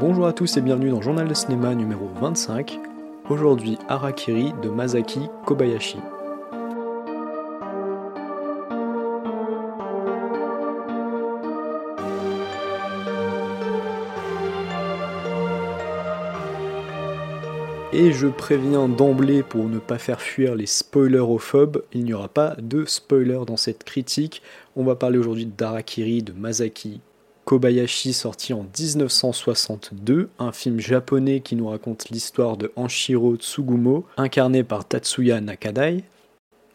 Bonjour à tous et bienvenue dans Journal de cinéma numéro 25. Aujourd'hui, Harakiri de Masaki Kobayashi. Et je préviens d'emblée pour ne pas faire fuir les spoilerophobes, il n'y aura pas de spoiler dans cette critique. On va parler aujourd'hui d'Arakiri de Masaki Kobayashi sorti en 1962, un film japonais qui nous raconte l'histoire de Anshiro Tsugumo, incarné par Tatsuya Nakadai,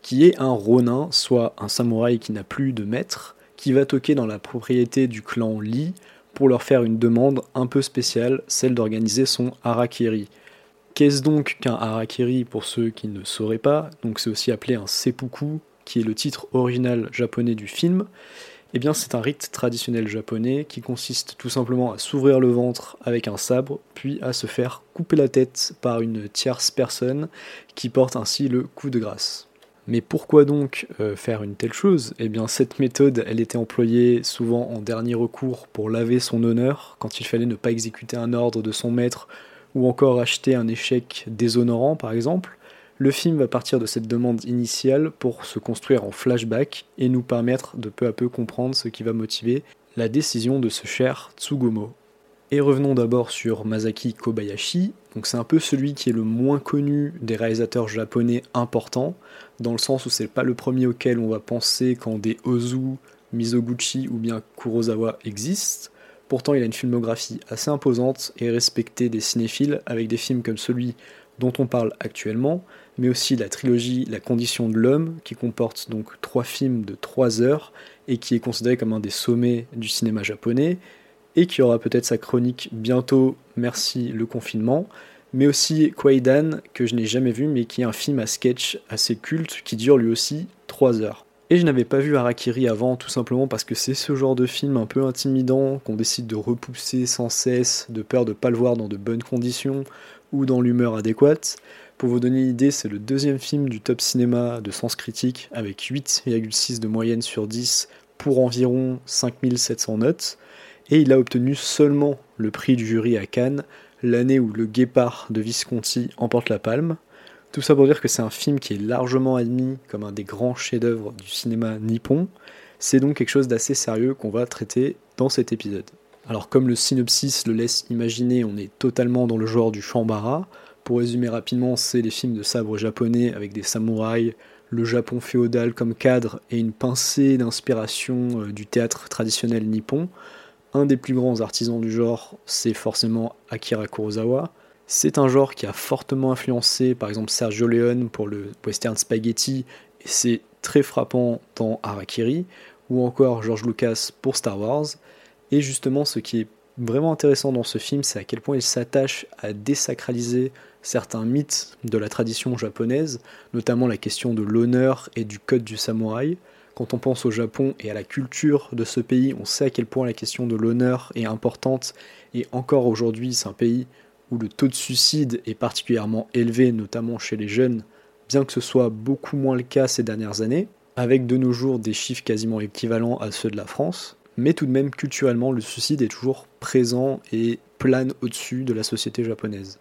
qui est un ronin, soit un samouraï qui n'a plus de maître, qui va toquer dans la propriété du clan Lee pour leur faire une demande un peu spéciale, celle d'organiser son harakiri. Qu'est-ce donc qu'un harakiri pour ceux qui ne sauraient pas? Donc c'est aussi appelé un seppuku, qui est le titre original japonais du film. Eh bien, c'est un rite traditionnel japonais qui consiste tout simplement à s'ouvrir le ventre avec un sabre, puis à se faire couper la tête par une tierce personne qui porte ainsi le coup de grâce. Mais pourquoi donc euh, faire une telle chose? Eh bien, cette méthode, elle était employée souvent en dernier recours pour laver son honneur, quand il fallait ne pas exécuter un ordre de son maître, ou encore acheter un échec déshonorant, par exemple. Le film va partir de cette demande initiale pour se construire en flashback et nous permettre de peu à peu comprendre ce qui va motiver la décision de ce cher Tsugumo. Et revenons d'abord sur Masaki Kobayashi. Donc c'est un peu celui qui est le moins connu des réalisateurs japonais importants, dans le sens où c'est pas le premier auquel on va penser quand des Ozu, Mizoguchi ou bien Kurosawa existent. Pourtant, il a une filmographie assez imposante et respectée des cinéphiles, avec des films comme celui dont on parle actuellement, mais aussi la trilogie La condition de l'homme, qui comporte donc trois films de trois heures et qui est considéré comme un des sommets du cinéma japonais, et qui aura peut-être sa chronique bientôt, merci le confinement, mais aussi Kwaidan, que je n'ai jamais vu, mais qui est un film à sketch assez culte, qui dure lui aussi trois heures. Et je n'avais pas vu Harakiri avant, tout simplement parce que c'est ce genre de film un peu intimidant, qu'on décide de repousser sans cesse, de peur de pas le voir dans de bonnes conditions, ou dans l'humeur adéquate. Pour vous donner une idée, c'est le deuxième film du top cinéma de sens critique avec 8,6 de moyenne sur 10 pour environ 5700 notes. Et il a obtenu seulement le prix du jury à Cannes, l'année où Le Guépard de Visconti emporte la palme. Tout ça pour dire que c'est un film qui est largement admis comme un des grands chefs-d'œuvre du cinéma nippon. C'est donc quelque chose d'assez sérieux qu'on va traiter dans cet épisode. Alors comme le synopsis le laisse imaginer, on est totalement dans le genre du Shambara. Pour résumer rapidement, c'est les films de sabre japonais avec des samouraïs, le Japon féodal comme cadre et une pincée d'inspiration euh, du théâtre traditionnel nippon. Un des plus grands artisans du genre, c'est forcément Akira Kurosawa. C'est un genre qui a fortement influencé par exemple Sergio Leone pour le western spaghetti, et c'est très frappant dans Harakiri, ou encore George Lucas pour Star Wars. Et justement, ce qui est vraiment intéressant dans ce film, c'est à quel point il s'attache à désacraliser certains mythes de la tradition japonaise, notamment la question de l'honneur et du code du samouraï. Quand on pense au Japon et à la culture de ce pays, on sait à quel point la question de l'honneur est importante, et encore aujourd'hui, c'est un pays où le taux de suicide est particulièrement élevé, notamment chez les jeunes, bien que ce soit beaucoup moins le cas ces dernières années, avec de nos jours des chiffres quasiment équivalents à ceux de la France mais tout de même culturellement le suicide est toujours présent et plane au-dessus de la société japonaise.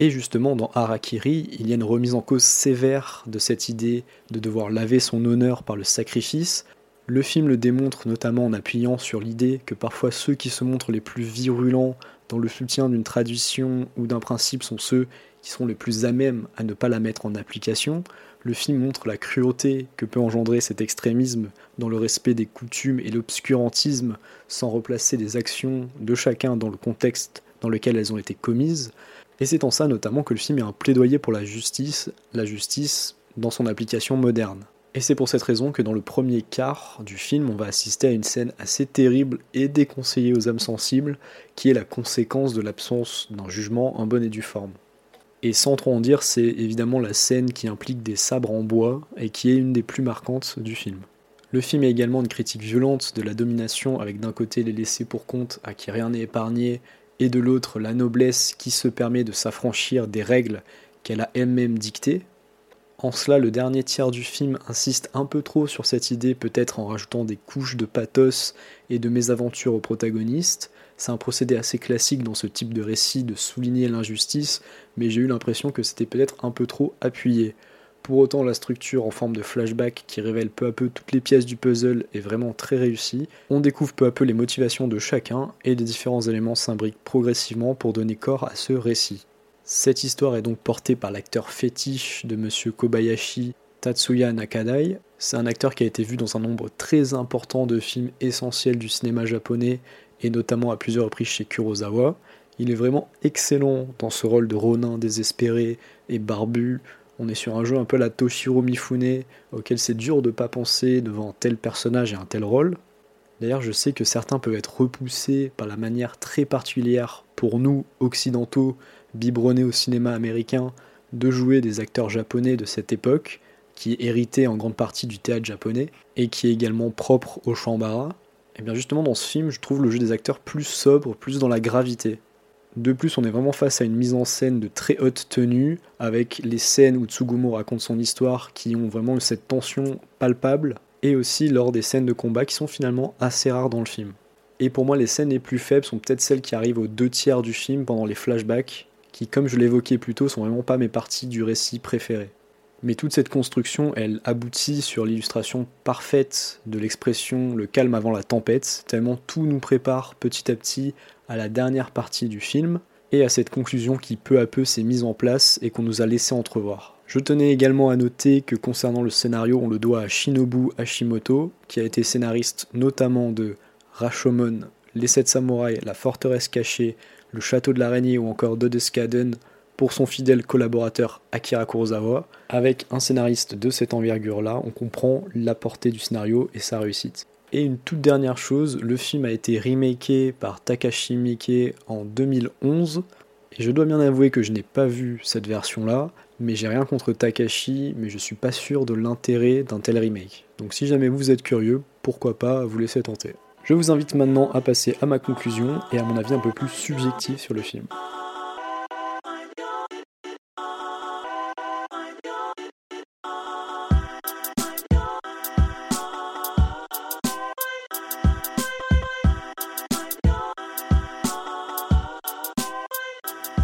Et justement dans Harakiri, il y a une remise en cause sévère de cette idée de devoir laver son honneur par le sacrifice. Le film le démontre notamment en appuyant sur l'idée que parfois ceux qui se montrent les plus virulents dans le soutien d'une tradition ou d'un principe sont ceux qui sont les plus à même à ne pas la mettre en application, le film montre la cruauté que peut engendrer cet extrémisme dans le respect des coutumes et l'obscurantisme sans replacer les actions de chacun dans le contexte dans lequel elles ont été commises. Et c'est en ça notamment que le film est un plaidoyer pour la justice, la justice dans son application moderne. Et c'est pour cette raison que dans le premier quart du film, on va assister à une scène assez terrible et déconseillée aux âmes sensibles, qui est la conséquence de l'absence d'un jugement en bonne et due forme. Et sans trop en dire, c'est évidemment la scène qui implique des sabres en bois et qui est une des plus marquantes du film. Le film est également une critique violente de la domination avec d'un côté les laissés pour compte à qui rien n'est épargné et de l'autre la noblesse qui se permet de s'affranchir des règles qu'elle a elle-même dictées. En cela, le dernier tiers du film insiste un peu trop sur cette idée, peut-être en rajoutant des couches de pathos et de mésaventures aux protagonistes. C'est un procédé assez classique dans ce type de récit de souligner l'injustice, mais j'ai eu l'impression que c'était peut-être un peu trop appuyé. Pour autant, la structure en forme de flashback qui révèle peu à peu toutes les pièces du puzzle est vraiment très réussie. On découvre peu à peu les motivations de chacun et les différents éléments s'imbriquent progressivement pour donner corps à ce récit. Cette histoire est donc portée par l'acteur fétiche de Monsieur Kobayashi, Tatsuya Nakadai. C'est un acteur qui a été vu dans un nombre très important de films essentiels du cinéma japonais et notamment à plusieurs reprises chez Kurosawa. Il est vraiment excellent dans ce rôle de Ronin désespéré et barbu. On est sur un jeu un peu la Toshiro Mifune, auquel c'est dur de ne pas penser devant un tel personnage et un tel rôle. D'ailleurs, je sais que certains peuvent être repoussés par la manière très particulière pour nous, occidentaux, biberonné au cinéma américain de jouer des acteurs japonais de cette époque, qui est en grande partie du théâtre japonais, et qui est également propre au Shambara, et eh bien justement dans ce film, je trouve le jeu des acteurs plus sobre, plus dans la gravité. De plus, on est vraiment face à une mise en scène de très haute tenue, avec les scènes où Tsugumo raconte son histoire qui ont vraiment cette tension palpable, et aussi lors des scènes de combat qui sont finalement assez rares dans le film. Et pour moi, les scènes les plus faibles sont peut-être celles qui arrivent aux deux tiers du film pendant les flashbacks, qui, comme je l'évoquais plus tôt, sont vraiment pas mes parties du récit préférées. Mais toute cette construction, elle aboutit sur l'illustration parfaite de l'expression le calme avant la tempête, tellement tout nous prépare petit à petit à la dernière partie du film et à cette conclusion qui peu à peu s'est mise en place et qu'on nous a laissé entrevoir. Je tenais également à noter que concernant le scénario, on le doit à Shinobu Hashimoto, qui a été scénariste notamment de Rashomon, Les Sept Samouraïs, La Forteresse Cachée, le Château de l'Araignée ou encore Dodeskaden pour son fidèle collaborateur Akira Kurosawa. Avec un scénariste de cette envergure-là, on comprend la portée du scénario et sa réussite. Et une toute dernière chose, le film a été remaké par Takashi Miike en 2011. Et je dois bien avouer que je n'ai pas vu cette version-là, mais j'ai rien contre Takashi, mais je suis pas sûr de l'intérêt d'un tel remake. Donc si jamais vous êtes curieux, pourquoi pas vous laisser tenter. Je vous invite maintenant à passer à ma conclusion et à mon avis un peu plus subjectif sur le film.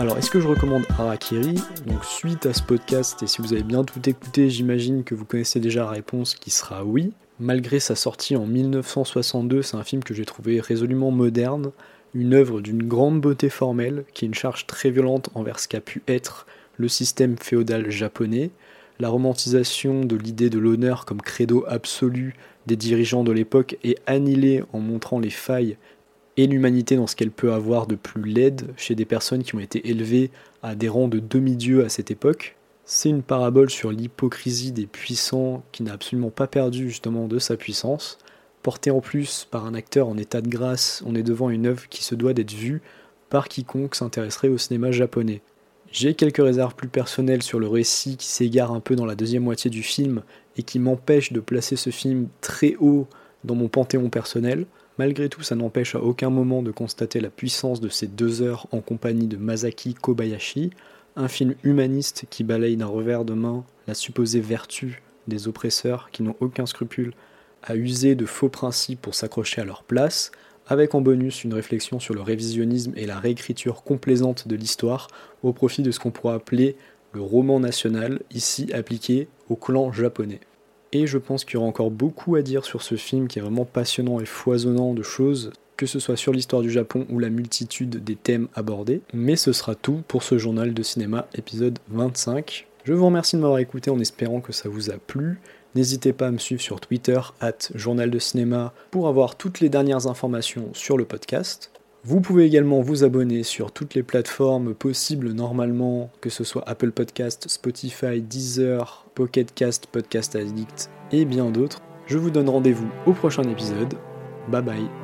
Alors, est-ce que je recommande Harakiri? Donc, suite à ce podcast, et si vous avez bien tout écouté, j'imagine que vous connaissez déjà la réponse qui sera oui. Malgré sa sortie en 1962, c'est un film que j'ai trouvé résolument moderne, une œuvre d'une grande beauté formelle, qui est une charge très violente envers ce qu'a pu être le système féodal japonais, la romantisation de l'idée de l'honneur comme credo absolu des dirigeants de l'époque est annihilée en montrant les failles et l'humanité dans ce qu'elle peut avoir de plus laide chez des personnes qui ont été élevées à des rangs de demi-dieux à cette époque. C'est une parabole sur l'hypocrisie des puissants qui n'a absolument pas perdu justement de sa puissance. Portée en plus par un acteur en état de grâce, on est devant une œuvre qui se doit d'être vue par quiconque s'intéresserait au cinéma japonais. J'ai quelques réserves plus personnelles sur le récit qui s'égare un peu dans la deuxième moitié du film et qui m'empêche de placer ce film très haut dans mon panthéon personnel. Malgré tout, ça n'empêche à aucun moment de constater la puissance de ces deux heures en compagnie de Masaki Kobayashi, un film humaniste qui balaye d'un revers de main la supposée vertu des oppresseurs qui n'ont aucun scrupule à user de faux principes pour s'accrocher à leur place, avec en bonus une réflexion sur le révisionnisme et la réécriture complaisante de l'histoire au profit de ce qu'on pourrait appeler le roman national, ici appliqué au clan japonais. Et je pense qu'il y aura encore beaucoup à dire sur ce film qui est vraiment passionnant et foisonnant de choses que ce soit sur l'histoire du Japon ou la multitude des thèmes abordés. Mais ce sera tout pour ce journal de cinéma épisode 25. Je vous remercie de m'avoir écouté en espérant que ça vous a plu. N'hésitez pas à me suivre sur Twitter, Journal de Cinéma, pour avoir toutes les dernières informations sur le podcast. Vous pouvez également vous abonner sur toutes les plateformes possibles normalement, que ce soit Apple Podcast, Spotify, Deezer, Pocket Cast, Podcast Addict et bien d'autres. Je vous donne rendez-vous au prochain épisode. Bye bye